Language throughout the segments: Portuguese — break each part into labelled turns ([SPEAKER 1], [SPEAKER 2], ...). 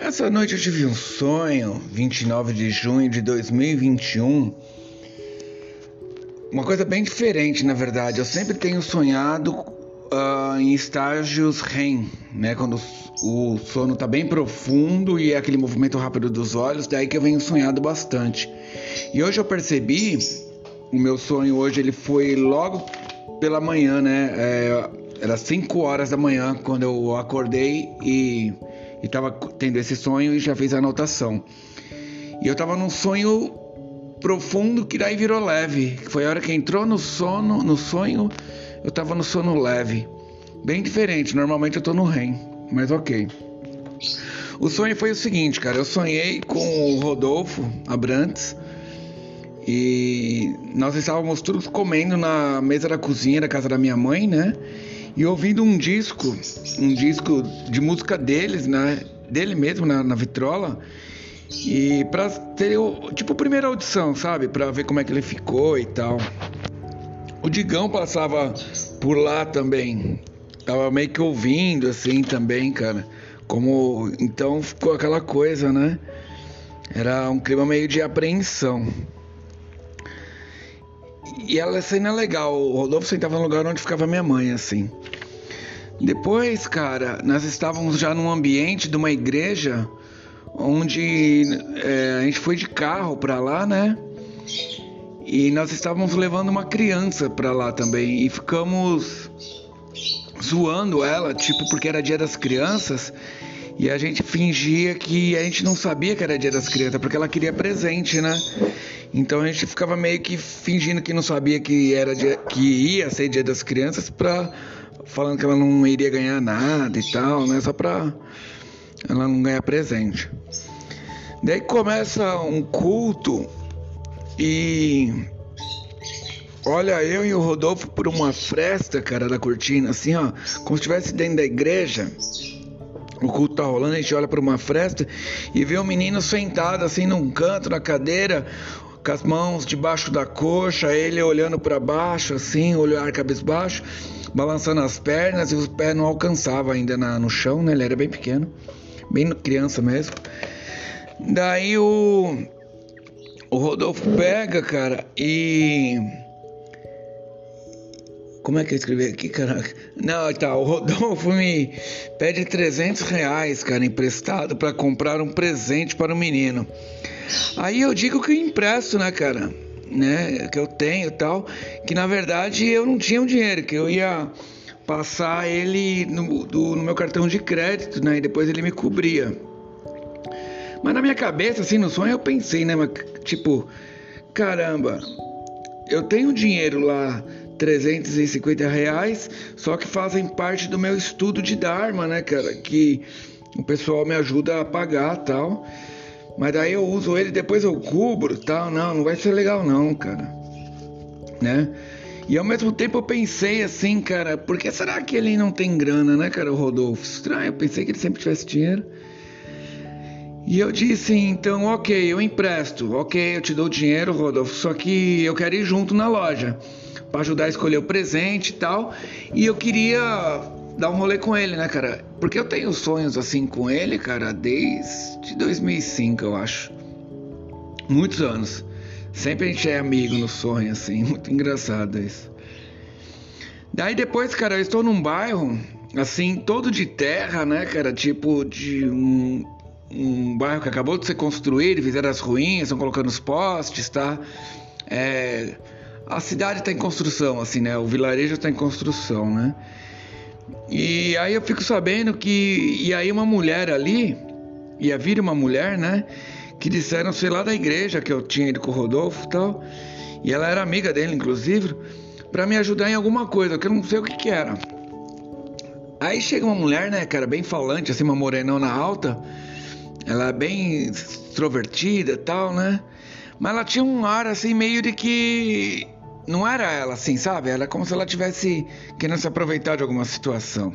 [SPEAKER 1] Essa noite eu tive um sonho, 29 de junho de 2021. Uma coisa bem diferente, na verdade. Eu sempre tenho sonhado uh, em estágios REM, né? Quando o sono tá bem profundo e é aquele movimento rápido dos olhos, daí que eu venho sonhado bastante. E hoje eu percebi, o meu sonho hoje ele foi logo pela manhã, né? É, era 5 horas da manhã quando eu acordei e e tava tendo esse sonho e já fez a anotação. E eu tava num sonho profundo que daí virou leve. Foi a hora que entrou no sono, no sonho, eu tava no sono leve. Bem diferente, normalmente eu tô no REM, mas ok. O sonho foi o seguinte, cara, eu sonhei com o Rodolfo Abrantes e nós estávamos todos comendo na mesa da cozinha da casa da minha mãe, né? E ouvindo um disco, um disco de música deles, né? Dele mesmo na, na vitrola. E pra ter, tipo, primeira audição, sabe? Pra ver como é que ele ficou e tal. O Digão passava por lá também. Tava meio que ouvindo, assim, também, cara. Como. Então ficou aquela coisa, né? Era um clima meio de apreensão. E ela cena é legal. O Rodolfo sentava no lugar onde ficava minha mãe, assim. Depois, cara, nós estávamos já num ambiente de uma igreja onde é, a gente foi de carro para lá, né? E nós estávamos levando uma criança para lá também e ficamos zoando ela, tipo, porque era dia das crianças. E a gente fingia que a gente não sabia que era dia das crianças, porque ela queria presente, né? Então a gente ficava meio que fingindo que não sabia que era dia, que ia ser dia das crianças para falando que ela não iria ganhar nada e tal, né? Só pra ela não ganhar presente. Daí começa um culto e olha eu e o Rodolfo por uma fresta, cara, da cortina, assim, ó, como se estivesse dentro da igreja. O culto tá rolando, a gente olha para uma fresta e vê um menino sentado assim num canto na cadeira, com as mãos debaixo da coxa, ele olhando para baixo, assim, olhar cabisbaixo, balançando as pernas e os pés não alcançava ainda na, no chão, né? Ele era bem pequeno, bem criança mesmo. Daí o, o Rodolfo pega, cara, e. Como é que eu escrevi aqui, caraca? Não, tá, o Rodolfo me pede 300 reais, cara, emprestado para comprar um presente para o menino. Aí eu digo que eu empresto, né, cara? Né, que eu tenho e tal, que na verdade eu não tinha o dinheiro, que eu ia passar ele no, do, no meu cartão de crédito, né, e depois ele me cobria. Mas na minha cabeça, assim, no sonho eu pensei, né, tipo, caramba, eu tenho dinheiro lá, 350 reais, só que fazem parte do meu estudo de Dharma, né, cara, que o pessoal me ajuda a pagar tal. Mas daí eu uso ele, depois eu cubro tal. Não, não vai ser legal não, cara. Né? E ao mesmo tempo eu pensei assim, cara, por que será que ele não tem grana, né, cara, o Rodolfo? Estranho, eu pensei que ele sempre tivesse dinheiro. E eu disse, então, ok, eu empresto, ok, eu te dou dinheiro, Rodolfo, só que eu quero ir junto na loja para ajudar a escolher o presente e tal. E eu queria dar um rolê com ele, né, cara? Porque eu tenho sonhos assim com ele, cara, desde 2005, eu acho. Muitos anos. Sempre a gente é amigo no sonho, assim. Muito engraçado isso. Daí depois, cara, eu estou num bairro, assim, todo de terra, né, cara? Tipo de um, um bairro que acabou de ser construído, fizeram as ruínas, estão colocando os postes, tá? É, a cidade está em construção, assim, né? O vilarejo está em construção, né? E aí eu fico sabendo que. E aí uma mulher ali, ia vir uma mulher, né? Que disseram, sei lá, da igreja que eu tinha ido com o Rodolfo e tal. E ela era amiga dele, inclusive, para me ajudar em alguma coisa, que eu não sei o que que era. Aí chega uma mulher, né, cara, bem falante, assim, uma morenona alta. Ela é bem extrovertida e tal, né? Mas ela tinha um ar assim meio de que não era ela assim, sabe? Era como se ela tivesse querendo se aproveitar de alguma situação.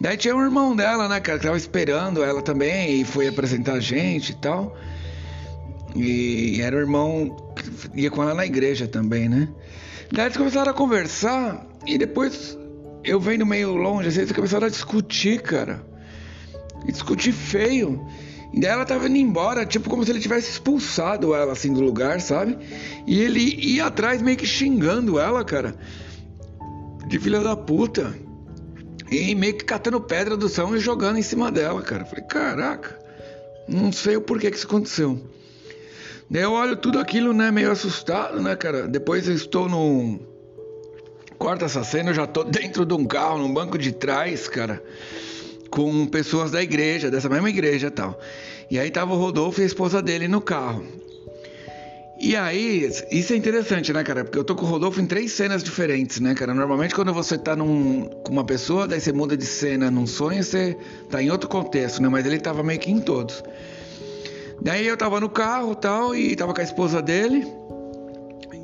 [SPEAKER 1] Daí tinha um irmão dela, né, cara, que tava esperando ela também e foi apresentar a gente e tal. E era o irmão que ia com ela na igreja também, né? Daí eles começaram a conversar e depois eu vendo meio longe, assim, eles começaram a discutir, cara. E discuti feio. E daí ela tava indo embora, tipo como se ele tivesse expulsado ela assim do lugar, sabe? E ele ia atrás meio que xingando ela, cara. De filha da puta. E meio que catando pedra do chão e jogando em cima dela, cara. Falei, caraca, não sei o porquê que isso aconteceu. Daí eu olho tudo aquilo, né, meio assustado, né, cara. Depois eu estou no. Corta essa cena, eu já tô dentro de um carro, no banco de trás, cara com pessoas da igreja, dessa mesma igreja tal. E aí tava o Rodolfo e a esposa dele no carro. E aí, isso é interessante, né, cara? Porque eu tô com o Rodolfo em três cenas diferentes, né, cara? Normalmente quando você tá num, com uma pessoa, daí você muda de cena num sonho, você tá em outro contexto, né? Mas ele tava meio que em todos. Daí eu tava no carro tal, e tava com a esposa dele.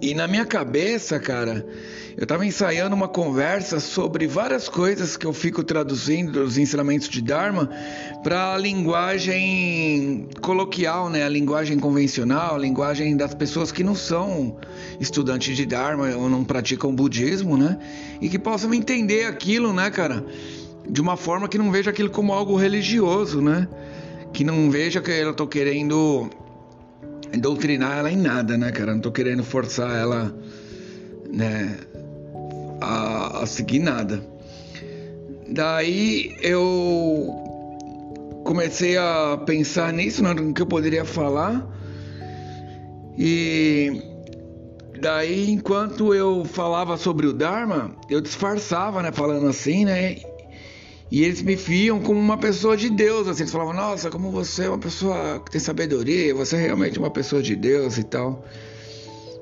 [SPEAKER 1] E na minha cabeça, cara, eu estava ensaiando uma conversa sobre várias coisas que eu fico traduzindo dos ensinamentos de Dharma para a linguagem coloquial, né? A linguagem convencional, a linguagem das pessoas que não são estudantes de Dharma ou não praticam budismo, né? E que possam entender aquilo, né, cara? De uma forma que não veja aquilo como algo religioso, né? Que não veja que eu estou querendo doutrinar ela em nada, né, cara? Não tô querendo forçar ela, né, a, a seguir nada. Daí eu comecei a pensar nisso, no que eu poderia falar. E daí, enquanto eu falava sobre o Dharma, eu disfarçava, né, falando assim, né? E eles me viam como uma pessoa de Deus, assim, eles falavam, nossa, como você é uma pessoa que tem sabedoria, você é realmente uma pessoa de Deus e tal.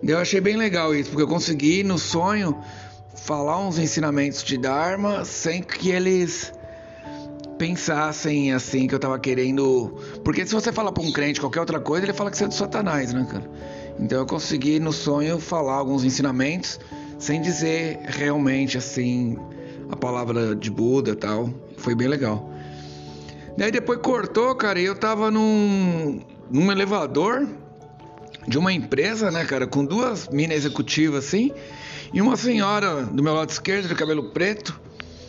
[SPEAKER 1] Eu achei bem legal isso, porque eu consegui no sonho falar uns ensinamentos de Dharma sem que eles pensassem assim que eu tava querendo. Porque se você fala pra um crente qualquer outra coisa, ele fala que você é do Satanás, né, cara? Então eu consegui no sonho falar alguns ensinamentos sem dizer realmente assim a palavra de Buda tal. Foi bem legal. Daí depois cortou, cara, e eu tava num, num elevador de uma empresa, né, cara, com duas minas executivas assim, e uma senhora do meu lado esquerdo, de cabelo preto,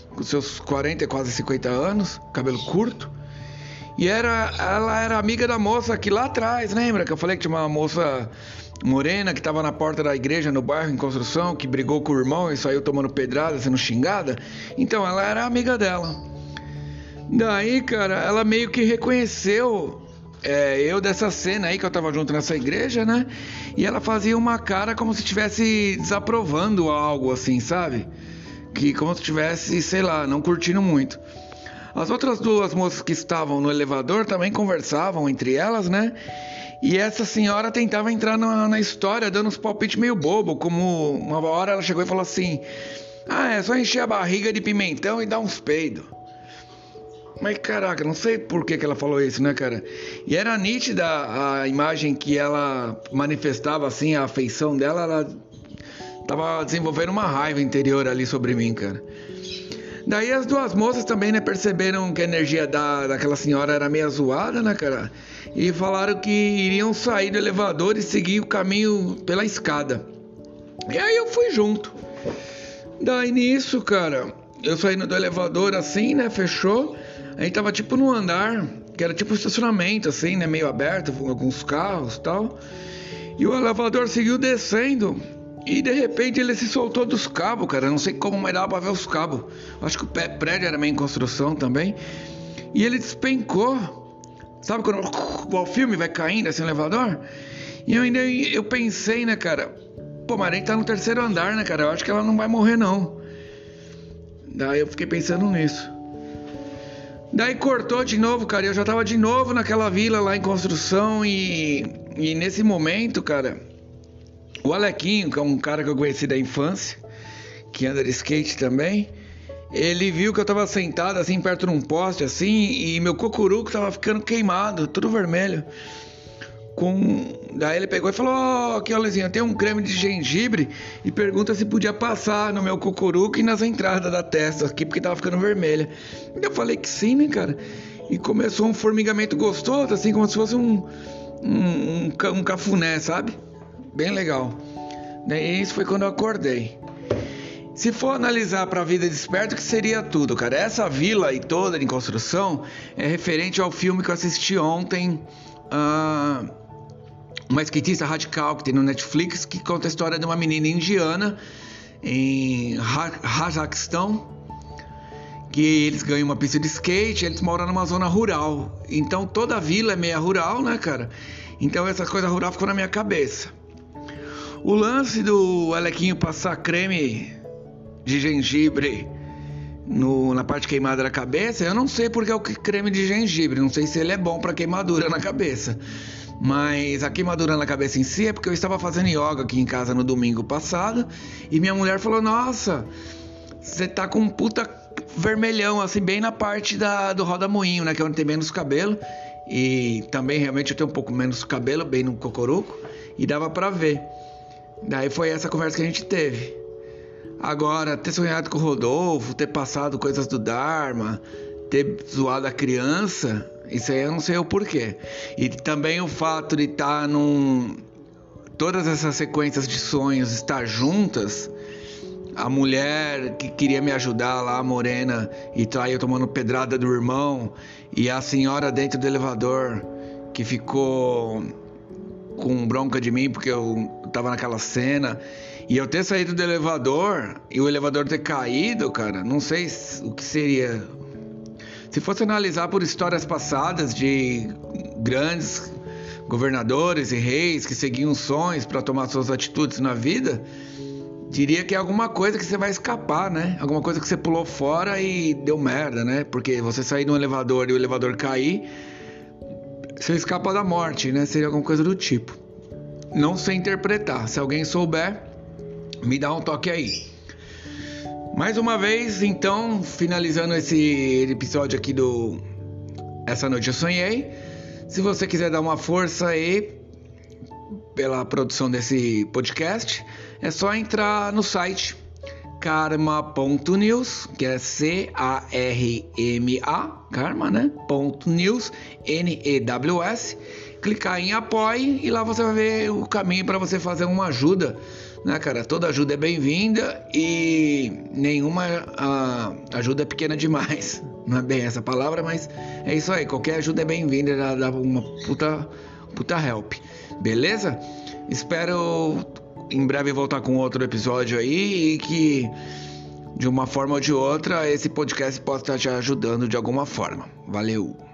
[SPEAKER 1] com seus 40 quase 50 anos, cabelo curto. E era, ela era amiga da moça aqui lá atrás, lembra? Que eu falei que tinha uma moça morena que estava na porta da igreja no bairro em construção, que brigou com o irmão e saiu tomando pedrada, sendo xingada. Então ela era amiga dela. Daí, cara, ela meio que reconheceu é, eu dessa cena aí que eu tava junto nessa igreja, né? E ela fazia uma cara como se estivesse desaprovando algo assim, sabe? Que como se estivesse, sei lá, não curtindo muito. As outras duas moças que estavam no elevador também conversavam entre elas, né? E essa senhora tentava entrar na, na história dando uns palpites meio bobo, como uma hora ela chegou e falou assim: Ah, é só encher a barriga de pimentão e dar uns peidos. Mas caraca, não sei por que, que ela falou isso, né, cara? E era nítida a imagem que ela manifestava, assim, a afeição dela, ela tava desenvolvendo uma raiva interior ali sobre mim, cara. Daí as duas moças também, né, perceberam que a energia da, daquela senhora era meio zoada, né, cara? E falaram que iriam sair do elevador e seguir o caminho pela escada. E aí eu fui junto. Daí nisso, cara, eu saindo do elevador assim, né, fechou. A gente tava tipo num andar, que era tipo um estacionamento, assim, né, meio aberto, com alguns carros tal. E o elevador seguiu descendo. E de repente ele se soltou dos cabos, cara. Não sei como, mas dava pra ver os cabos. Acho que o prédio era meio em construção também. E ele despencou. Sabe quando o filme vai caindo assim elevador? E eu ainda eu pensei, né, cara? Pô, mas a gente tá no terceiro andar, né, cara? Eu acho que ela não vai morrer, não. Daí eu fiquei pensando nisso. Daí cortou de novo, cara. Eu já tava de novo naquela vila lá em construção e, e nesse momento, cara, o Alequinho, que é um cara que eu conheci da infância, que anda de skate também, ele viu que eu tava sentado assim perto de um poste assim e meu cocuruco tava ficando queimado, tudo vermelho. Com... Daí ele pegou e falou: oh, aqui, Olezinho, tem um creme de gengibre e pergunta se podia passar no meu cocuruco e nas entradas da testa aqui, porque tava ficando vermelha. Eu falei que sim, né, cara? E começou um formigamento gostoso, assim, como se fosse um, um, um, um cafuné, sabe? bem legal. Daí isso foi quando eu acordei. Se for analisar para a vida desperta, que seria tudo, cara. Essa vila e toda em construção é referente ao filme que eu assisti ontem, uh, uma skatista radical que tem no Netflix, que conta a história de uma menina indiana em Rajaquistão, que eles ganham uma pista de skate, eles moram numa zona rural. Então toda a vila é meia rural, né, cara? Então essa coisa rural ficou na minha cabeça. O lance do Alequinho passar creme de gengibre no, na parte queimada da cabeça, eu não sei porque é o creme de gengibre, não sei se ele é bom para queimadura na cabeça. Mas a queimadura na cabeça em si é porque eu estava fazendo yoga aqui em casa no domingo passado e minha mulher falou: Nossa, você tá com um puta vermelhão, assim, bem na parte da, do roda-moinho, né? Que é onde tem menos cabelo. E também realmente eu tenho um pouco menos cabelo, bem no cocoruco. E dava para ver. Daí foi essa conversa que a gente teve. Agora, ter sonhado com o Rodolfo, ter passado coisas do Dharma, ter zoado a criança, isso aí eu não sei o porquê. E também o fato de estar tá num. Todas essas sequências de sonhos estar juntas. A mulher que queria me ajudar lá, a morena, e tá eu tomando pedrada do irmão. E a senhora dentro do elevador que ficou com bronca de mim porque eu tava naquela cena. E eu ter saído do elevador e o elevador ter caído, cara, não sei o que seria. Se fosse analisar por histórias passadas de grandes governadores e reis que seguiam sonhos para tomar suas atitudes na vida, diria que é alguma coisa que você vai escapar, né? Alguma coisa que você pulou fora e deu merda, né? Porque você sair de um elevador e o elevador cair, você escapa da morte, né? Seria alguma coisa do tipo. Não sei interpretar. Se alguém souber, me dá um toque aí. Mais uma vez, então, finalizando esse episódio aqui do Essa Noite Eu Sonhei. Se você quiser dar uma força aí pela produção desse podcast, é só entrar no site karma.news, que é C-A-R-M-A, karma, né? Ponto .news, N-E-W-S. Clicar em apoie e lá você vai ver o caminho para você fazer uma ajuda, né, cara? Toda ajuda é bem-vinda e nenhuma a, ajuda é pequena demais. Não é bem essa palavra, mas é isso aí. Qualquer ajuda é bem-vinda, dá, dá uma puta, puta help. Beleza? Espero em breve voltar com outro episódio aí e que de uma forma ou de outra esse podcast possa estar te ajudando de alguma forma. Valeu!